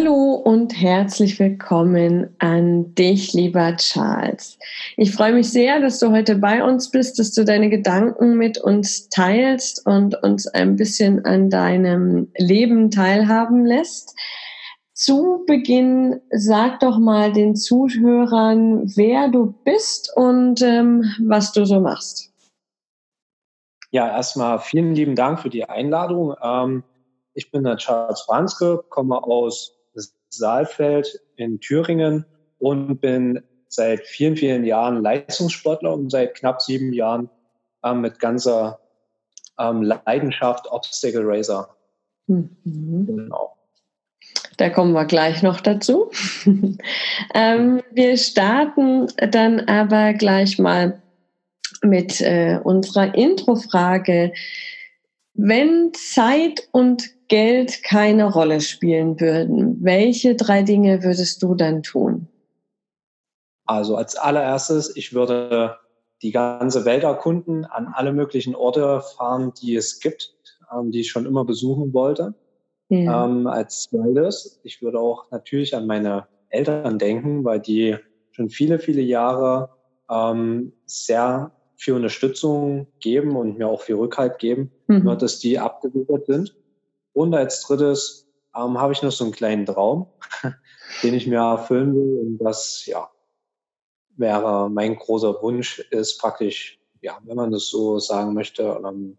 Hallo und herzlich willkommen an dich, lieber Charles. Ich freue mich sehr, dass du heute bei uns bist, dass du deine Gedanken mit uns teilst und uns ein bisschen an deinem Leben teilhaben lässt. Zu Beginn sag doch mal den Zuhörern, wer du bist und ähm, was du so machst. Ja, erstmal vielen lieben Dank für die Einladung. Ähm, ich bin der Charles Franzke, komme aus Saalfeld in Thüringen und bin seit vielen, vielen Jahren Leistungssportler und seit knapp sieben Jahren ähm, mit ganzer ähm, Leidenschaft Obstacle Racer. Mhm. Genau. Da kommen wir gleich noch dazu. ähm, wir starten dann aber gleich mal mit äh, unserer Introfrage. Wenn Zeit und Geld keine Rolle spielen würden, welche drei Dinge würdest du dann tun? Also als allererstes, ich würde die ganze Welt erkunden, an alle möglichen Orte fahren, die es gibt, ähm, die ich schon immer besuchen wollte. Ja. Ähm, als zweites, ich würde auch natürlich an meine Eltern denken, weil die schon viele, viele Jahre ähm, sehr viel Unterstützung geben und mir auch viel Rückhalt geben, mhm. nur dass die abgesichert sind. Und als drittes ähm, habe ich noch so einen kleinen Traum, den ich mir erfüllen will. Und das, ja, wäre mein großer Wunsch, ist praktisch, ja, wenn man das so sagen möchte, ähm,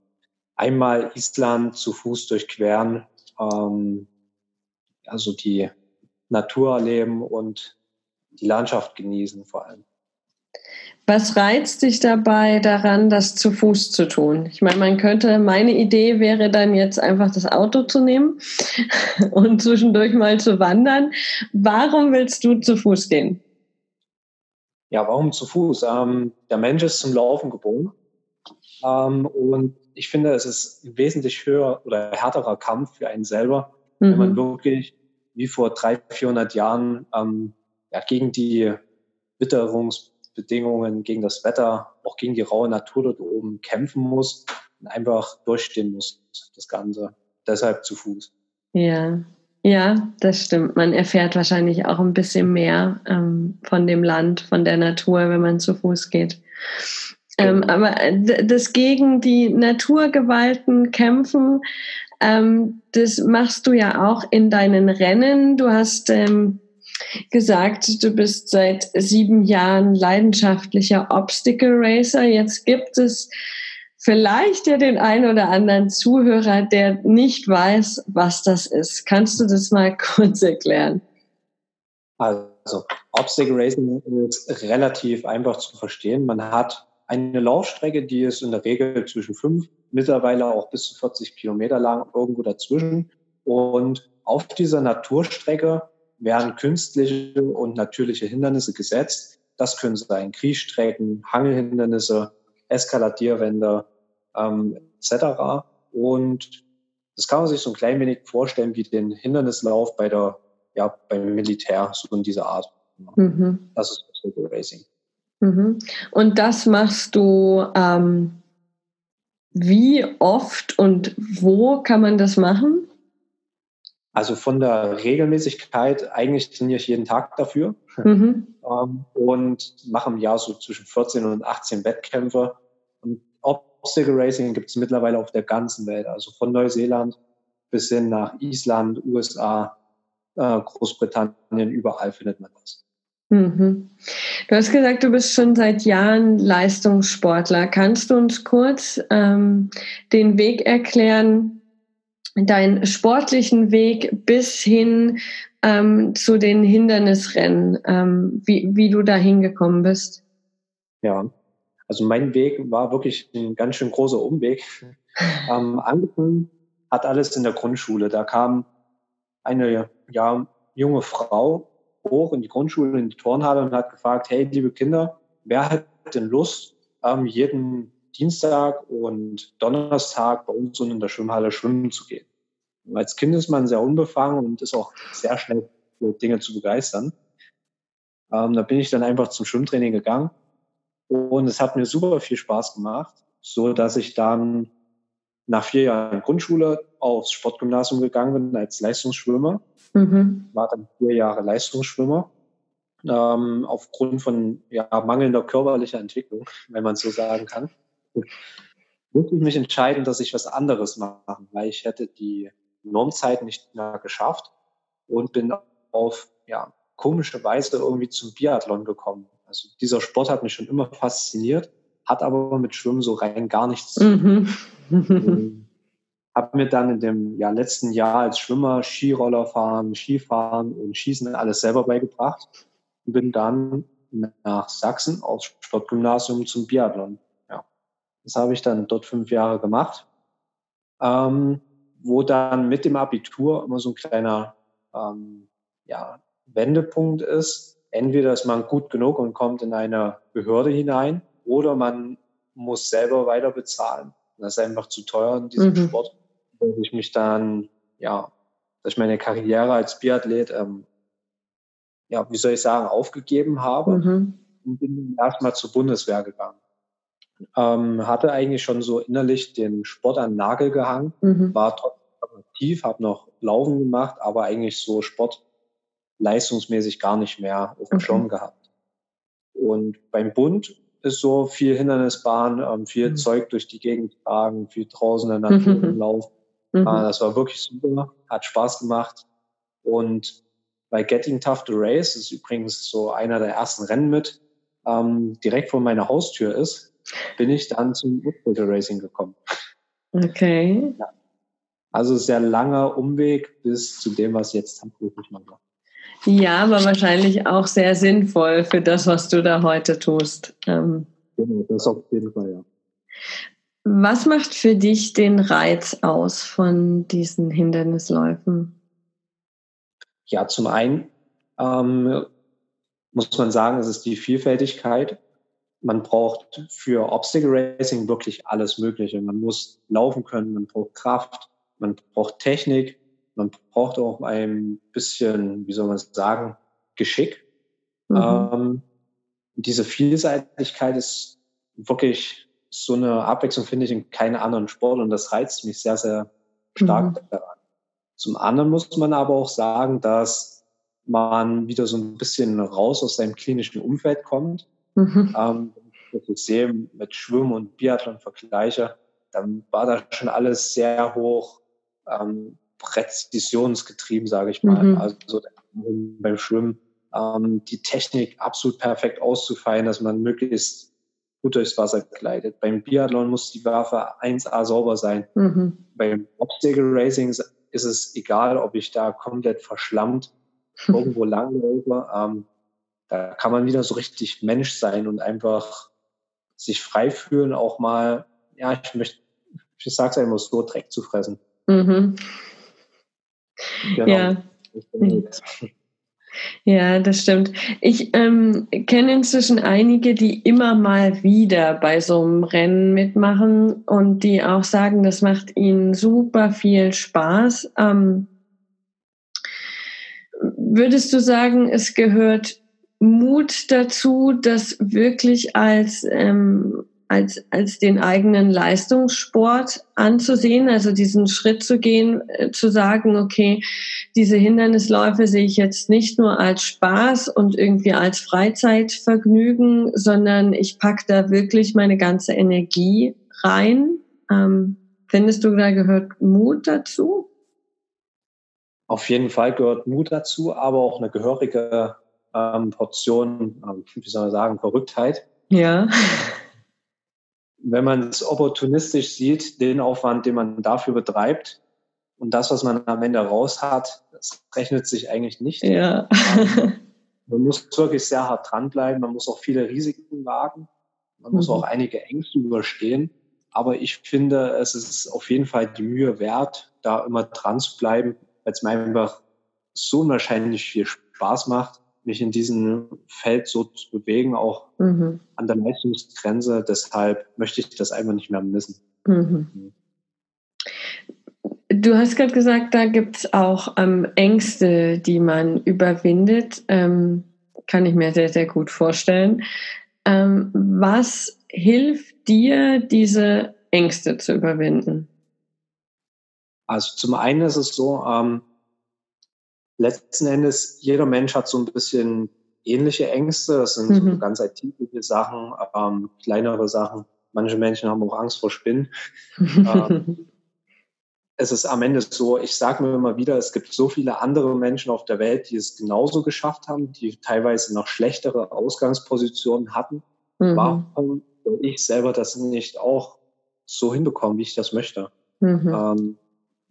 einmal Island zu Fuß durchqueren, ähm, also die Natur erleben und die Landschaft genießen vor allem. Was reizt dich dabei daran, das zu Fuß zu tun? Ich meine, man könnte, meine Idee wäre dann jetzt einfach das Auto zu nehmen und zwischendurch mal zu wandern. Warum willst du zu Fuß gehen? Ja, warum zu Fuß? Ähm, der Mensch ist zum Laufen geboren. Ähm, und ich finde, es ist ein wesentlich höher oder härterer Kampf für einen selber, mhm. wenn man mhm. wirklich wie vor 300, 400 Jahren ähm, ja, gegen die Witterungs- Bedingungen, gegen das Wetter, auch gegen die raue Natur dort oben kämpfen muss und einfach durchstehen muss, das Ganze. Deshalb zu Fuß. Ja, ja, das stimmt. Man erfährt wahrscheinlich auch ein bisschen mehr ähm, von dem Land, von der Natur, wenn man zu Fuß geht. Ähm, genau. aber das gegen die Naturgewalten kämpfen, ähm, das machst du ja auch in deinen Rennen. Du hast ähm, gesagt, du bist seit sieben Jahren leidenschaftlicher Obstacle Racer. Jetzt gibt es vielleicht ja den einen oder anderen Zuhörer, der nicht weiß, was das ist. Kannst du das mal kurz erklären? Also, Obstacle Racing ist relativ einfach zu verstehen. Man hat eine Laufstrecke, die ist in der Regel zwischen fünf, mittlerweile auch bis zu 40 Kilometer lang, irgendwo dazwischen. Und auf dieser Naturstrecke werden künstliche und natürliche Hindernisse gesetzt. Das können sein Kriechstrecken, Hangelhindernisse, Eskaladierwände ähm, etc. Und das kann man sich so ein klein wenig vorstellen wie den Hindernislauf bei der, ja, beim Militär, so in dieser Art. Mhm. Das ist Obstacle Racing. Mhm. Und das machst du ähm, wie oft und wo kann man das machen? Also von der Regelmäßigkeit, eigentlich trainiere ich jeden Tag dafür mhm. ähm, und mache im Jahr so zwischen 14 und 18 Wettkämpfe. Und Obstacle Racing gibt es mittlerweile auf der ganzen Welt, also von Neuseeland bis hin nach Island, USA, äh, Großbritannien, überall findet man das. Mhm. Du hast gesagt, du bist schon seit Jahren Leistungssportler. Kannst du uns kurz ähm, den Weg erklären, deinen sportlichen Weg bis hin ähm, zu den Hindernisrennen, ähm, wie, wie du da hingekommen bist? Ja, also mein Weg war wirklich ein ganz schön großer Umweg. ähm, angefangen hat alles in der Grundschule. Da kam eine ja, junge Frau hoch in die Grundschule, in die Turnhalle und hat gefragt, hey, liebe Kinder, wer hat denn Lust, ähm, jeden Dienstag und Donnerstag bei uns in der Schwimmhalle schwimmen zu gehen. als Kind ist man sehr unbefangen und ist auch sehr schnell für Dinge zu begeistern. Ähm, da bin ich dann einfach zum Schwimmtraining gegangen und es hat mir super viel Spaß gemacht, so dass ich dann nach vier Jahren Grundschule aufs Sportgymnasium gegangen bin als Leistungsschwimmer. Mhm. War dann vier Jahre Leistungsschwimmer. Ähm, aufgrund von ja, mangelnder körperlicher Entwicklung, wenn man so sagen kann, musste ich mich entscheiden, dass ich was anderes mache, weil ich hätte die Normzeit nicht mehr geschafft und bin auf ja, komische Weise irgendwie zum Biathlon gekommen. Also dieser Sport hat mich schon immer fasziniert, hat aber mit Schwimmen so rein gar nichts zu tun. Mhm. habe mir dann in dem ja, letzten Jahr als Schwimmer Skiroller fahren, Skifahren und Schießen alles selber beigebracht und bin dann nach Sachsen aufs Sportgymnasium zum Biathlon. Das habe ich dann dort fünf Jahre gemacht, ähm, wo dann mit dem Abitur immer so ein kleiner ähm, ja, Wendepunkt ist. Entweder ist man gut genug und kommt in eine Behörde hinein oder man muss selber weiter bezahlen. Das ist einfach zu teuer in diesem mhm. Sport. Dass ich mich dann, ja, dass ich meine Karriere als Biathlet, ähm, ja, wie soll ich sagen, aufgegeben habe mhm. und bin erstmal zur Bundeswehr gegangen. Ähm, hatte eigentlich schon so innerlich den Sport an den Nagel gehangen, mhm. war trotzdem aktiv, habe noch Laufen gemacht, aber eigentlich so Sport leistungsmäßig gar nicht mehr auf dem okay. Schirm gehabt. Und beim Bund ist so viel Hindernisbahn, ähm, viel mhm. Zeug durch die Gegend tragen, viel draußen in der Natur mhm. rumlaufen. Mhm. Äh, das war wirklich super, hat Spaß gemacht. Und bei Getting Tough to Race, das ist übrigens so einer der ersten Rennen mit, ähm, direkt vor meiner Haustür ist, bin ich dann zum Woodbuilder Racing gekommen. Okay. Ja. Also sehr langer Umweg bis zu dem, was jetzt tatsächlich mache. Ja, aber wahrscheinlich auch sehr sinnvoll für das, was du da heute tust. Ähm, genau, das auf jeden Fall, ja. Was macht für dich den Reiz aus von diesen Hindernisläufen? Ja, zum einen ähm, muss man sagen, es ist die Vielfältigkeit. Man braucht für Obstacle Racing wirklich alles Mögliche. Man muss laufen können, man braucht Kraft, man braucht Technik, man braucht auch ein bisschen, wie soll man sagen, Geschick. Mhm. Ähm, diese Vielseitigkeit ist wirklich so eine Abwechslung, finde ich, in keinem anderen Sport und das reizt mich sehr, sehr stark mhm. daran. Zum anderen muss man aber auch sagen, dass man wieder so ein bisschen raus aus seinem klinischen Umfeld kommt. Mhm. Ähm, wenn ich sehe, mit Schwimmen und Biathlon vergleiche, dann war da schon alles sehr hoch ähm, präzisionsgetrieben, sage ich mal. Mhm. Also beim Schwimmen ähm, die Technik absolut perfekt auszufallen, dass man möglichst gut durchs Wasser gleitet. Beim Biathlon muss die Waffe 1A sauber sein. Mhm. Beim Obstacle Racing ist es egal, ob ich da komplett verschlammt irgendwo langlaufe. Ähm, da kann man wieder so richtig Mensch sein und einfach sich frei fühlen, auch mal, ja, ich möchte, ich sag's einfach so, Dreck zu fressen. Mhm. Genau. Ja. Ja, das stimmt. Ich ähm, kenne inzwischen einige, die immer mal wieder bei so einem Rennen mitmachen und die auch sagen, das macht ihnen super viel Spaß. Ähm, würdest du sagen, es gehört Mut dazu, das wirklich als ähm, als, als den eigenen Leistungssport anzusehen, also diesen Schritt zu gehen, äh, zu sagen, okay, diese Hindernisläufe sehe ich jetzt nicht nur als Spaß und irgendwie als Freizeitvergnügen, sondern ich packe da wirklich meine ganze Energie rein. Ähm, findest du, da gehört Mut dazu? Auf jeden Fall gehört Mut dazu, aber auch eine gehörige ähm, Portion, ähm, wie soll man sagen, Verrücktheit. Ja wenn man es opportunistisch sieht, den Aufwand, den man dafür betreibt und das, was man am Ende raus hat, das rechnet sich eigentlich nicht. Ja. man muss wirklich sehr hart dranbleiben, man muss auch viele Risiken wagen, man mhm. muss auch einige Ängste überstehen. Aber ich finde, es ist auf jeden Fall die Mühe wert, da immer dran zu bleiben, weil es mir einfach so unwahrscheinlich viel Spaß macht mich in diesem Feld so zu bewegen, auch mhm. an der Leistungsgrenze. Deshalb möchte ich das einfach nicht mehr missen. Mhm. mhm. Du hast gerade gesagt, da gibt es auch ähm, Ängste, die man überwindet. Ähm, kann ich mir sehr, sehr gut vorstellen. Ähm, was hilft dir, diese Ängste zu überwinden? Also zum einen ist es so, ähm, letzten Endes, jeder Mensch hat so ein bisschen ähnliche Ängste. Das sind mhm. so ganz alltägliche Sachen, ähm, kleinere Sachen. Manche Menschen haben auch Angst vor Spinnen. ähm, es ist am Ende so, ich sage mir immer wieder, es gibt so viele andere Menschen auf der Welt, die es genauso geschafft haben, die teilweise noch schlechtere Ausgangspositionen hatten. Mhm. Warum soll ich selber das nicht auch so hinbekommen, wie ich das möchte? Mhm. Ähm,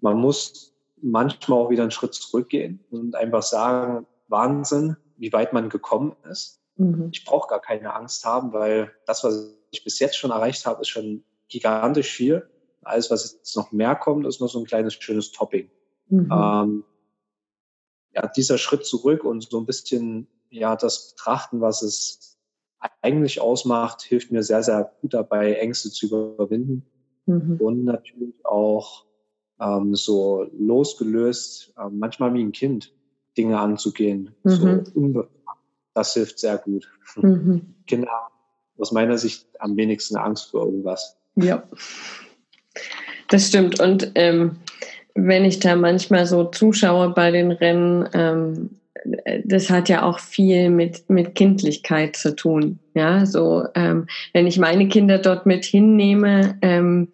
man muss manchmal auch wieder einen Schritt zurückgehen und einfach sagen, Wahnsinn, wie weit man gekommen ist. Mhm. Ich brauche gar keine Angst haben, weil das, was ich bis jetzt schon erreicht habe, ist schon gigantisch viel. Alles, was jetzt noch mehr kommt, ist nur so ein kleines schönes Topping. Mhm. Ähm, ja, dieser Schritt zurück und so ein bisschen ja das betrachten, was es eigentlich ausmacht, hilft mir sehr, sehr gut dabei, Ängste zu überwinden mhm. und natürlich auch ähm, so losgelöst, äh, manchmal wie ein Kind, Dinge anzugehen. Mhm. So das hilft sehr gut. Mhm. Kinder aus meiner Sicht am wenigsten Angst vor irgendwas. Ja, das stimmt. Und ähm, wenn ich da manchmal so zuschaue bei den Rennen, ähm, das hat ja auch viel mit, mit Kindlichkeit zu tun. Ja, so, ähm, wenn ich meine Kinder dort mit hinnehme, ähm,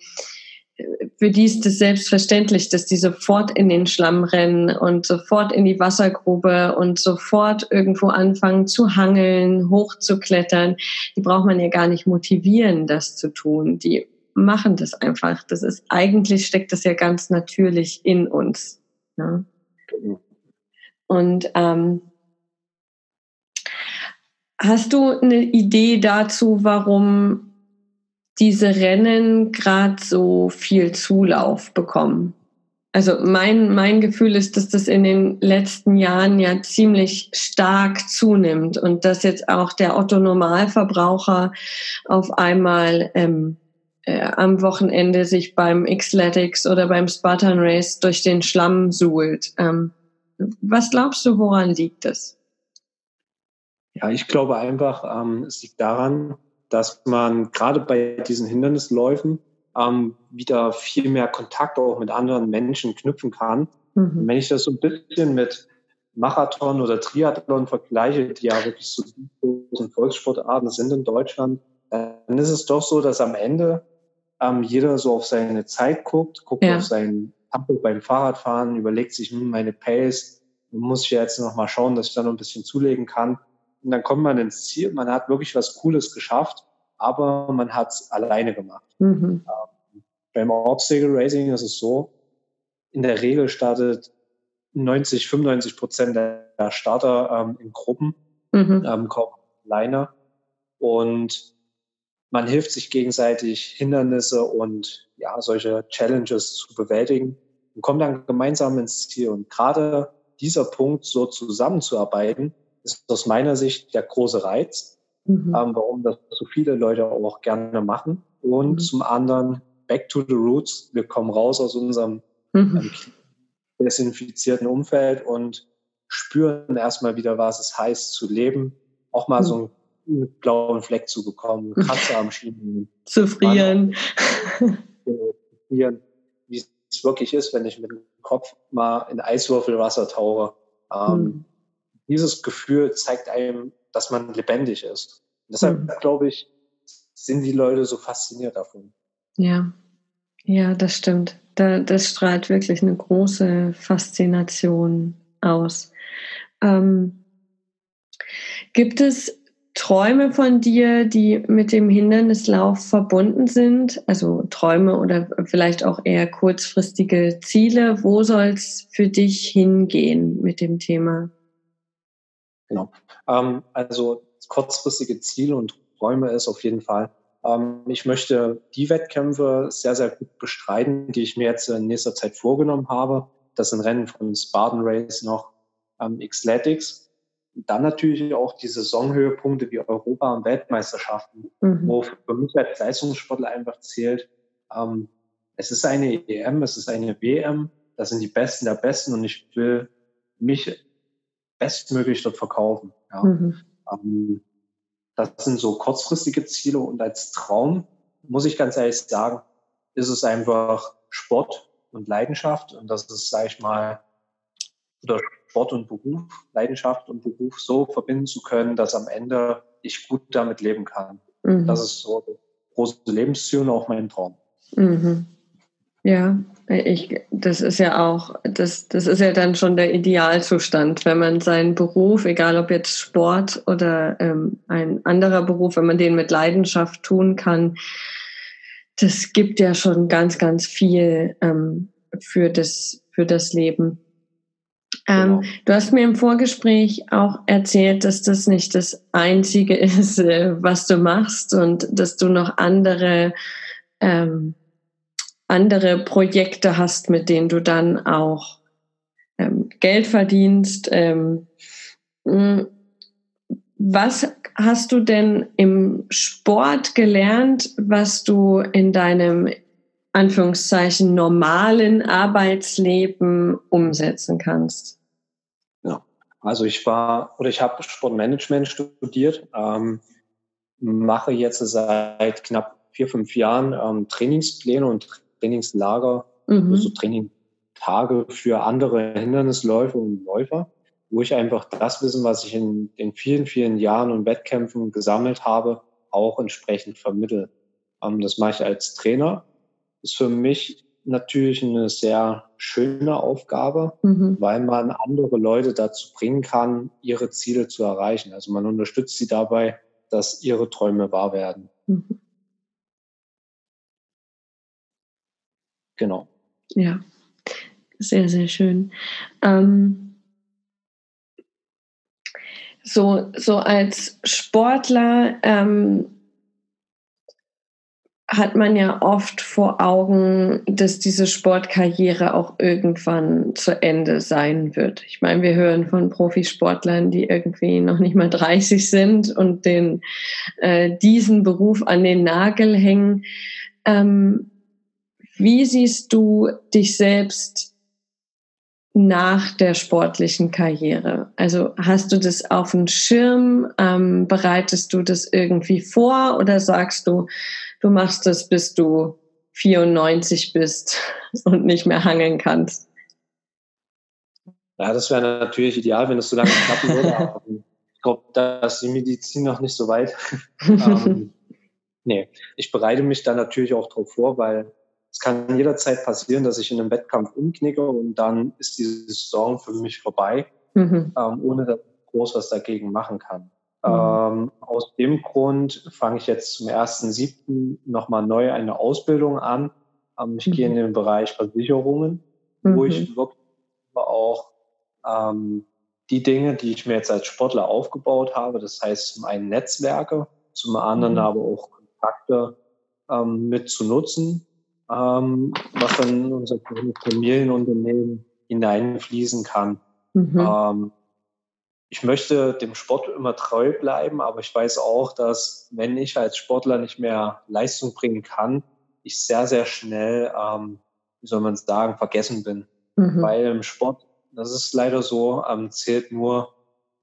für die ist es selbstverständlich, dass die sofort in den Schlamm rennen und sofort in die Wassergrube und sofort irgendwo anfangen zu hangeln, hochzuklettern. Die braucht man ja gar nicht motivieren, das zu tun. Die machen das einfach. Das ist eigentlich steckt das ja ganz natürlich in uns. Ja? Und ähm, hast du eine Idee dazu, warum diese Rennen gerade so viel Zulauf bekommen. Also mein, mein Gefühl ist, dass das in den letzten Jahren ja ziemlich stark zunimmt und dass jetzt auch der Otto Normalverbraucher auf einmal ähm, äh, am Wochenende sich beim Xletics oder beim Spartan Race durch den Schlamm suhlt. Ähm, was glaubst du, woran liegt es? Ja, ich glaube einfach, ähm, es liegt daran, dass man gerade bei diesen Hindernisläufen ähm, wieder viel mehr Kontakt auch mit anderen Menschen knüpfen kann. Mhm. Wenn ich das so ein bisschen mit Marathon oder Triathlon vergleiche, die ja wirklich so großen Volkssportarten sind in Deutschland, dann ist es doch so, dass am Ende ähm, jeder so auf seine Zeit guckt, guckt ja. auf sein Tempo beim Fahrradfahren, überlegt sich, hm, meine Pace, muss ich ja jetzt noch mal schauen, dass ich da noch ein bisschen zulegen kann. Und dann kommt man ins Ziel, man hat wirklich was Cooles geschafft, aber man hat es alleine gemacht. Mhm. Ähm, beim Obstacle Racing ist es so, in der Regel startet 90, 95 Prozent der Starter ähm, in Gruppen, mhm. ähm, kommen alleine und man hilft sich gegenseitig, Hindernisse und ja, solche Challenges zu bewältigen und kommt dann gemeinsam ins Ziel. Und gerade dieser Punkt, so zusammenzuarbeiten, ist aus meiner Sicht der große Reiz, mhm. ähm, warum das so viele Leute auch gerne machen. Und mhm. zum anderen back to the roots. Wir kommen raus aus unserem mhm. ähm, desinfizierten Umfeld und spüren erstmal wieder, was es heißt zu leben. Auch mal so mhm. einen blauen Fleck zu bekommen, Kratzer am Schienen. Zu frieren. frieren. Wie es wirklich ist, wenn ich mit dem Kopf mal in Eiswürfelwasser tauche. Ähm, mhm dieses Gefühl zeigt einem, dass man lebendig ist. Und deshalb, mhm. glaube ich, sind die Leute so fasziniert davon. Ja, ja, das stimmt. Da, das strahlt wirklich eine große Faszination aus. Ähm, gibt es Träume von dir, die mit dem Hindernislauf verbunden sind? Also Träume oder vielleicht auch eher kurzfristige Ziele. Wo soll es für dich hingehen mit dem Thema? Genau. Ähm, also kurzfristige Ziele und Räume ist auf jeden Fall. Ähm, ich möchte die Wettkämpfe sehr, sehr gut bestreiten, die ich mir jetzt in nächster Zeit vorgenommen habe. Das sind Rennen von Spartan Race noch ähm, Xletics. Dann natürlich auch die Saisonhöhepunkte wie Europa- und Weltmeisterschaften, mhm. wo für mich als Leistungssportler einfach zählt, ähm, es ist eine EM, es ist eine WM, das sind die Besten der Besten und ich will mich bestmöglich dort verkaufen. Ja. Mhm. Ähm, das sind so kurzfristige Ziele und als Traum, muss ich ganz ehrlich sagen, ist es einfach Sport und Leidenschaft. Und das ist, sage ich mal, oder Sport und Beruf, Leidenschaft und Beruf so verbinden zu können, dass am Ende ich gut damit leben kann. Mhm. Das ist so große Lebensziel und auch mein Traum. Mhm. Ja, ich, das ist ja auch, das, das ist ja dann schon der Idealzustand, wenn man seinen Beruf, egal ob jetzt Sport oder ähm, ein anderer Beruf, wenn man den mit Leidenschaft tun kann, das gibt ja schon ganz, ganz viel ähm, für, das, für das Leben. Ähm, genau. Du hast mir im Vorgespräch auch erzählt, dass das nicht das Einzige ist, äh, was du machst und dass du noch andere ähm, andere Projekte hast, mit denen du dann auch ähm, Geld verdienst. Ähm, hm, was hast du denn im Sport gelernt, was du in deinem Anführungszeichen normalen Arbeitsleben umsetzen kannst? Ja, also ich war oder ich habe Sportmanagement studiert, ähm, mache jetzt seit knapp vier, fünf Jahren ähm, Trainingspläne und Trainingslager, mhm. also Trainingtage für andere Hindernisläufer und Läufer, wo ich einfach das Wissen, was ich in den vielen, vielen Jahren und Wettkämpfen gesammelt habe, auch entsprechend vermittle. Ähm, das mache ich als Trainer. Ist für mich natürlich eine sehr schöne Aufgabe, mhm. weil man andere Leute dazu bringen kann, ihre Ziele zu erreichen. Also man unterstützt sie dabei, dass ihre Träume wahr werden. Mhm. Genau. Ja, sehr, sehr schön. Ähm, so, so als Sportler ähm, hat man ja oft vor Augen, dass diese Sportkarriere auch irgendwann zu Ende sein wird. Ich meine, wir hören von Profisportlern, die irgendwie noch nicht mal 30 sind und den, äh, diesen Beruf an den Nagel hängen. Ähm, wie siehst du dich selbst nach der sportlichen Karriere? Also hast du das auf dem Schirm? Ähm, bereitest du das irgendwie vor oder sagst du, du machst das, bis du 94 bist und nicht mehr hangeln kannst? Ja, das wäre natürlich ideal, wenn es so lange klappen würde. ich glaube, da ist die Medizin noch nicht so weit. ähm, nee, ich bereite mich da natürlich auch drauf vor, weil es kann jederzeit passieren, dass ich in einem Wettkampf umknicke und dann ist diese Saison für mich vorbei, mhm. ähm, ohne dass ich groß was dagegen machen kann. Mhm. Ähm, aus dem Grund fange ich jetzt zum 1.7. nochmal neu eine Ausbildung an. Ähm, ich mhm. gehe in den Bereich Versicherungen, wo ich mhm. wirklich auch ähm, die Dinge, die ich mir jetzt als Sportler aufgebaut habe, das heißt zum einen Netzwerke, zum anderen mhm. aber auch Kontakte ähm, mit zu nutzen, ähm, was dann in unser Familienunternehmen hineinfließen kann. Mhm. Ähm, ich möchte dem Sport immer treu bleiben, aber ich weiß auch, dass wenn ich als Sportler nicht mehr Leistung bringen kann, ich sehr, sehr schnell, ähm, wie soll man sagen, vergessen bin. Mhm. Weil im Sport, das ist leider so, ähm, zählt nur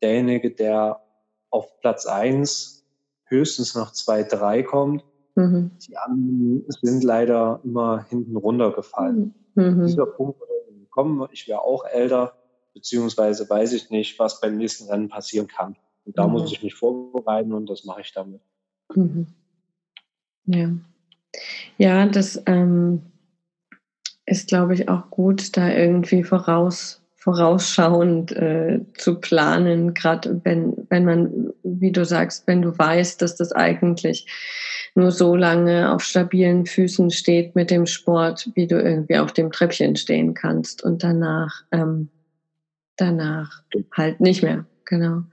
derjenige, der auf Platz eins höchstens noch zwei, drei kommt Mhm. Die anderen sind leider immer hinten runtergefallen. Mhm. Dieser Punkt würde kommen, ich wäre auch älter, beziehungsweise weiß ich nicht, was beim nächsten Rennen passieren kann. Und da mhm. muss ich mich vorbereiten und das mache ich damit. Mhm. Ja. Ja, das ähm, ist, glaube ich, auch gut, da irgendwie voraus vorausschauend äh, zu planen, gerade wenn, wenn man, wie du sagst, wenn du weißt, dass das eigentlich nur so lange auf stabilen Füßen steht mit dem Sport, wie du irgendwie auf dem Treppchen stehen kannst und danach, ähm, danach halt nicht mehr. Genau.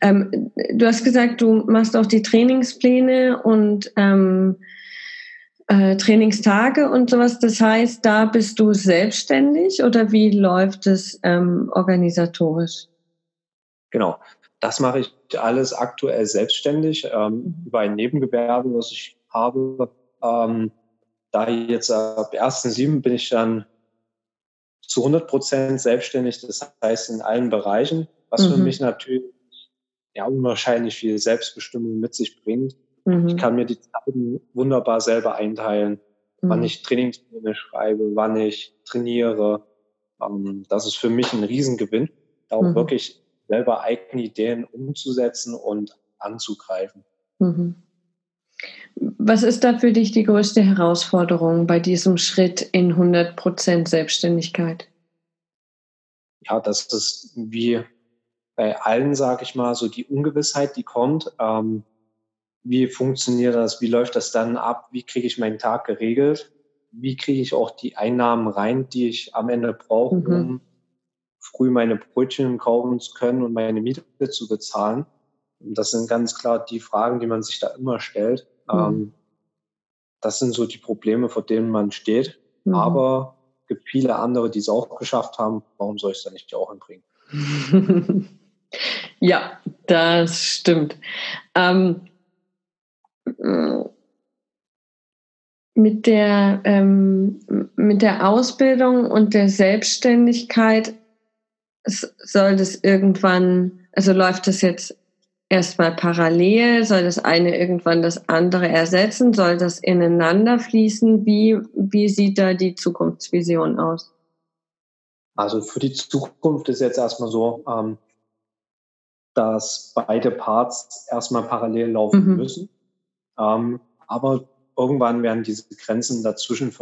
Ähm, du hast gesagt, du machst auch die Trainingspläne und ähm, äh, Trainingstage und sowas. Das heißt, da bist du selbstständig oder wie läuft es ähm, organisatorisch? Genau. Das mache ich alles aktuell selbstständig ähm, mhm. über ein Nebengewerbe, was ich habe. Ähm, da jetzt ab 1.7. bin ich dann zu 100 Prozent selbstständig, das heißt in allen Bereichen, was mhm. für mich natürlich ja, unwahrscheinlich viel Selbstbestimmung mit sich bringt. Mhm. Ich kann mir die Zeiten wunderbar selber einteilen. mhm. wann ich Trainingspläne schreibe, wann ich trainiere. Ähm, das ist für mich ein Riesengewinn, da auch mhm. wirklich selber eigene Ideen umzusetzen und anzugreifen. Mhm. Was ist da für dich die größte Herausforderung bei diesem Schritt in 100% Selbstständigkeit? Ja, das ist wie bei allen, sage ich mal, so die Ungewissheit, die kommt. Ähm, wie funktioniert das? Wie läuft das dann ab? Wie kriege ich meinen Tag geregelt? Wie kriege ich auch die Einnahmen rein, die ich am Ende brauche, mhm. um früh meine Brötchen kaufen zu können und meine Miete zu bezahlen? Das sind ganz klar die Fragen, die man sich da immer stellt. Mhm. Ähm, das sind so die Probleme, vor denen man steht. Mhm. Aber es gibt viele andere, die es auch geschafft haben. Warum soll ich es dann nicht auch hinbringen? ja, das stimmt. Ähm, mit der, ähm, mit der Ausbildung und der Selbstständigkeit soll das irgendwann, also läuft das jetzt erstmal parallel? Soll das eine irgendwann das andere ersetzen? Soll das ineinander fließen? Wie, wie sieht da die Zukunftsvision aus? Also für die Zukunft ist jetzt erstmal so, ähm, dass beide Parts erstmal parallel laufen mhm. müssen. Ähm, aber irgendwann werden diese Grenzen dazwischen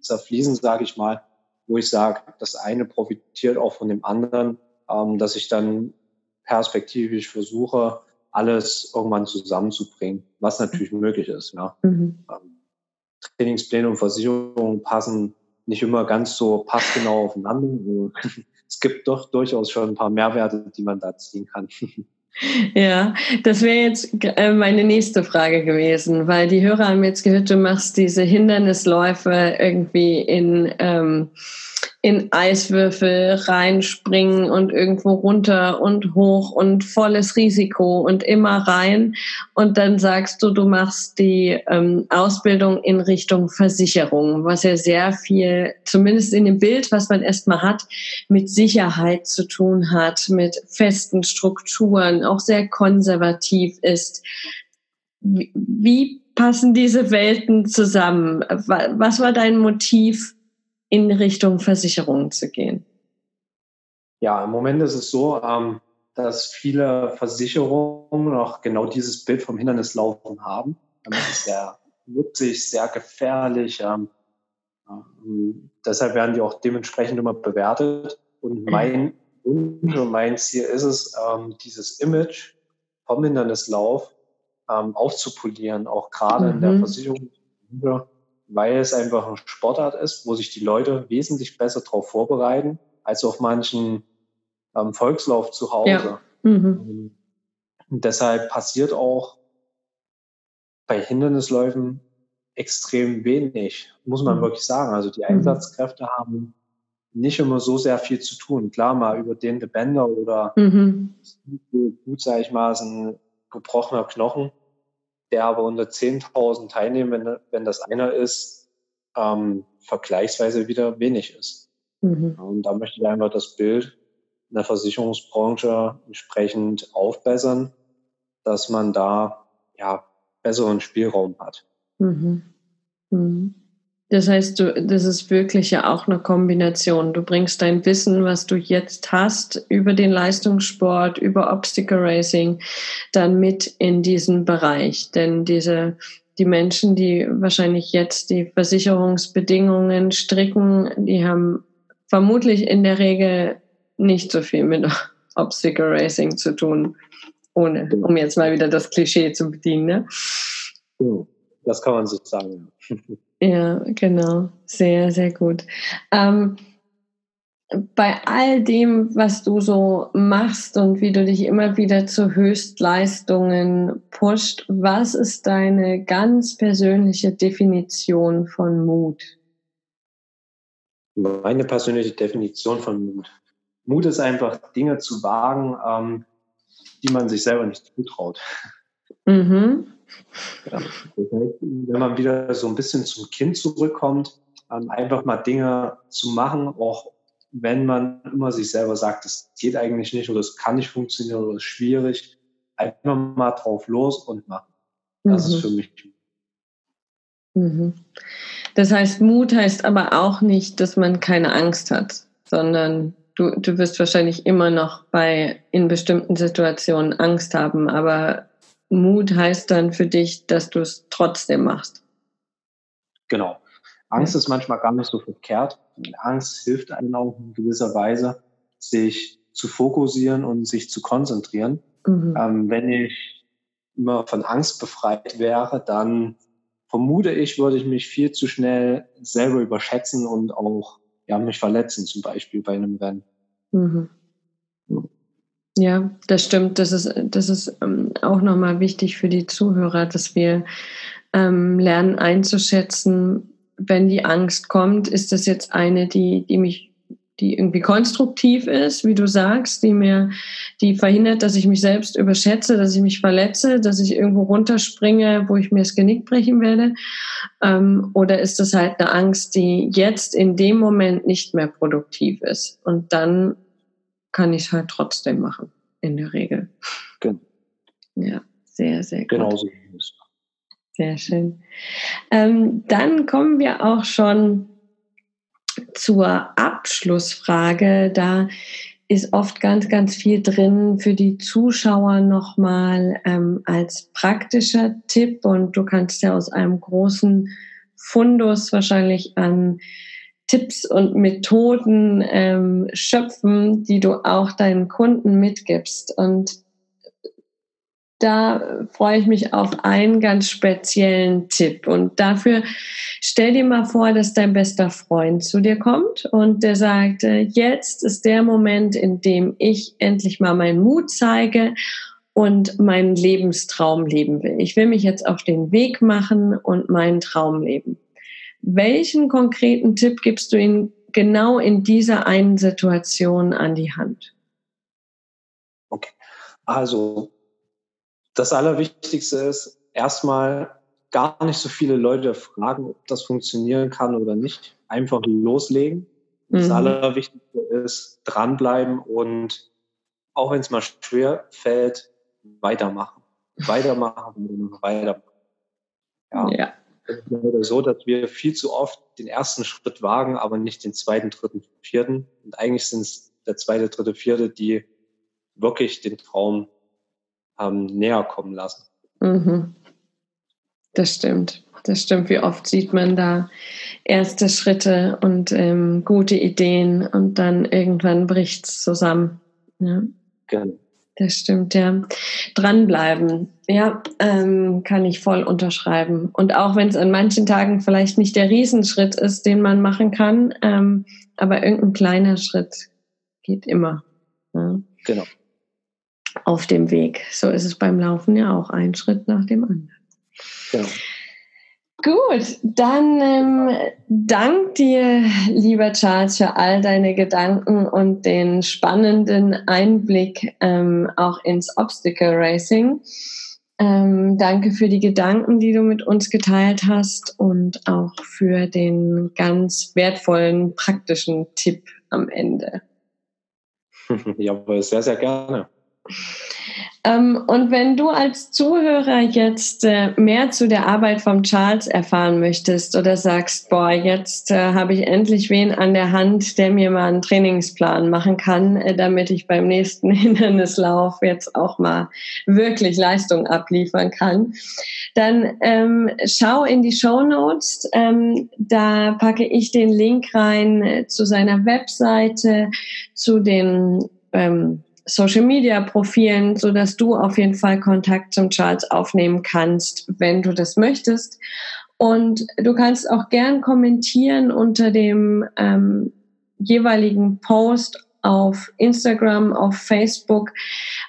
zerfließen, sage ich mal, wo ich sage, das eine profitiert auch von dem anderen, ähm, dass ich dann perspektivisch versuche, alles irgendwann zusammenzubringen, was natürlich möglich ist. Ja. Mhm. Ähm, Trainingspläne und Versicherungen passen nicht immer ganz so passgenau aufeinander. Es gibt doch durchaus schon ein paar Mehrwerte, die man da ziehen kann. Ja, das wäre jetzt äh, meine nächste Frage gewesen, weil die Hörer haben jetzt gehört, du machst diese Hindernisläufe irgendwie in ähm, in Eiswürfel reinspringen und irgendwo runter und hoch und volles Risiko und immer rein. Und dann sagst du, du machst die ähm, Ausbildung in Richtung Versicherung, was ja sehr viel, zumindest in dem Bild, was man erstmal hat, mit Sicherheit zu tun hat, mit festen Strukturen, auch sehr konservativ ist. Wie, wie passen diese Welten zusammen? Was war dein Motiv? In Richtung Versicherungen zu gehen? Ja, im Moment ist es so, ähm, dass viele Versicherungen noch genau dieses Bild vom Hindernislaufen haben. Das ist sehr nützlich, sehr gefährlich. Ähm, ähm, deshalb werden die auch dementsprechend immer bewertet. Und mhm. mein Wunsch und mein Ziel ist es, ähm, dieses Image vom Hindernislauf ähm, aufzupolieren, auch gerade mhm. in der mhm. Versicherung weil es einfach ein Sportart ist, wo sich die Leute wesentlich besser darauf vorbereiten, als auf manchen ähm, Volkslauf zu Hause. Ja. Mhm. Ähm, und deshalb passiert auch bei Hindernisläufen extrem wenig, muss man mhm. wirklich sagen. Also die mhm. Einsatzkräfte haben nicht immer so sehr viel zu tun. Klar, mal über den Bänder oder mhm. gut, sage ich mal, ist ein gebrochener Knochen der aber unter 10.000 Teilnehmern, wenn, wenn das einer ist, ähm, vergleichsweise wieder wenig ist. Mhm. Und da möchte ich einfach das Bild in der Versicherungsbranche entsprechend aufbessern, dass man da ja besseren Spielraum hat. Mhm. Mhm. Das heißt, du, das ist wirklich ja auch eine Kombination. Du bringst dein Wissen, was du jetzt hast, über den Leistungssport, über Obstacle Racing, dann mit in diesen Bereich. Denn diese, die Menschen, die wahrscheinlich jetzt die Versicherungsbedingungen stricken, die haben vermutlich in der Regel nicht so viel mit Obstacle Racing zu tun, ohne, um jetzt mal wieder das Klischee zu bedienen. Ne? Das kann man so sagen. Ja, genau. Sehr, sehr gut. Ähm, bei all dem, was du so machst und wie du dich immer wieder zu Höchstleistungen pusht, was ist deine ganz persönliche Definition von Mut? Meine persönliche Definition von Mut. Mut ist einfach, Dinge zu wagen, ähm, die man sich selber nicht zutraut. Mhm. Ja. wenn man wieder so ein bisschen zum Kind zurückkommt, ähm, einfach mal Dinge zu machen, auch wenn man immer sich selber sagt, das geht eigentlich nicht oder es kann nicht funktionieren oder es ist schwierig, einfach mal drauf los und machen. Das mhm. ist für mich. Mhm. Das heißt, Mut heißt aber auch nicht, dass man keine Angst hat, sondern du, du wirst wahrscheinlich immer noch bei in bestimmten Situationen Angst haben, aber Mut heißt dann für dich, dass du es trotzdem machst. Genau. Angst ist manchmal gar nicht so verkehrt. Angst hilft einem auch in gewisser Weise, sich zu fokussieren und sich zu konzentrieren. Mhm. Ähm, wenn ich immer von Angst befreit wäre, dann vermute ich, würde ich mich viel zu schnell selber überschätzen und auch ja, mich verletzen, zum Beispiel bei einem Rennen. Mhm. Ja, das stimmt. Das ist, das ist ähm, auch nochmal wichtig für die Zuhörer, dass wir ähm, lernen einzuschätzen, wenn die Angst kommt, ist das jetzt eine, die, die mich die irgendwie konstruktiv ist, wie du sagst, die mir, die verhindert, dass ich mich selbst überschätze, dass ich mich verletze, dass ich irgendwo runterspringe, wo ich mir das Genick brechen werde? Ähm, oder ist das halt eine Angst, die jetzt in dem Moment nicht mehr produktiv ist? Und dann kann ich es halt trotzdem machen, in der Regel. Genau. Ja, sehr, sehr gut. Genau so ist es. Sehr schön. Ähm, dann kommen wir auch schon zur Abschlussfrage. Da ist oft ganz, ganz viel drin für die Zuschauer nochmal ähm, als praktischer Tipp. Und du kannst ja aus einem großen Fundus wahrscheinlich an Tipps und Methoden ähm, schöpfen, die du auch deinen Kunden mitgibst. Und da freue ich mich auf einen ganz speziellen Tipp. Und dafür stell dir mal vor, dass dein bester Freund zu dir kommt und der sagt, äh, jetzt ist der Moment, in dem ich endlich mal meinen Mut zeige und meinen Lebenstraum leben will. Ich will mich jetzt auf den Weg machen und meinen Traum leben. Welchen konkreten Tipp gibst du ihm genau in dieser einen Situation an die Hand? Okay. Also das Allerwichtigste ist, erstmal gar nicht so viele Leute fragen, ob das funktionieren kann oder nicht. Einfach loslegen. Das mhm. Allerwichtigste ist dranbleiben und auch wenn es mal schwer fällt, weitermachen. Weitermachen, weitermachen. Ja. ja. Ist so, dass wir viel zu oft den ersten Schritt wagen, aber nicht den zweiten, dritten, vierten. Und eigentlich sind es der zweite, dritte, vierte, die wirklich den Traum haben näher kommen lassen. Mhm. Das stimmt. Das stimmt. Wie oft sieht man da erste Schritte und ähm, gute Ideen und dann irgendwann bricht es zusammen. Ja. Genau. Das stimmt, ja. Dranbleiben, ja, ähm, kann ich voll unterschreiben. Und auch wenn es an manchen Tagen vielleicht nicht der Riesenschritt ist, den man machen kann, ähm, aber irgendein kleiner Schritt geht immer. Ja. Genau auf dem Weg. So ist es beim Laufen ja auch ein Schritt nach dem anderen. Ja. Gut, dann ähm, dank dir, lieber Charles, für all deine Gedanken und den spannenden Einblick ähm, auch ins Obstacle Racing. Ähm, danke für die Gedanken, die du mit uns geteilt hast und auch für den ganz wertvollen praktischen Tipp am Ende. Jawohl, sehr, sehr gerne. Ähm, und wenn du als Zuhörer jetzt äh, mehr zu der Arbeit vom Charles erfahren möchtest oder sagst, boah, jetzt äh, habe ich endlich wen an der Hand, der mir mal einen Trainingsplan machen kann, äh, damit ich beim nächsten Hindernislauf jetzt auch mal wirklich Leistung abliefern kann, dann ähm, schau in die Show Notes. Ähm, da packe ich den Link rein zu seiner Webseite, zu den ähm, Social Media Profilen, so dass du auf jeden Fall Kontakt zum Charles aufnehmen kannst, wenn du das möchtest. Und du kannst auch gern kommentieren unter dem ähm, jeweiligen Post auf Instagram, auf Facebook,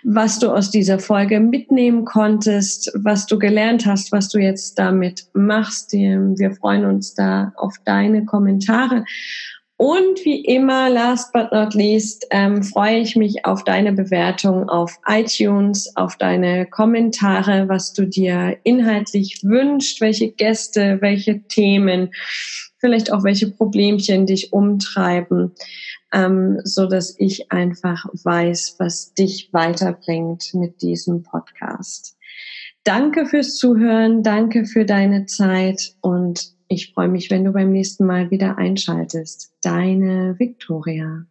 was du aus dieser Folge mitnehmen konntest, was du gelernt hast, was du jetzt damit machst. Wir freuen uns da auf deine Kommentare. Und wie immer, last but not least, ähm, freue ich mich auf deine Bewertung auf iTunes, auf deine Kommentare, was du dir inhaltlich wünschst, welche Gäste, welche Themen, vielleicht auch welche Problemchen dich umtreiben, ähm, so dass ich einfach weiß, was dich weiterbringt mit diesem Podcast. Danke fürs Zuhören, danke für deine Zeit und ich freue mich, wenn du beim nächsten Mal wieder einschaltest. Deine Victoria.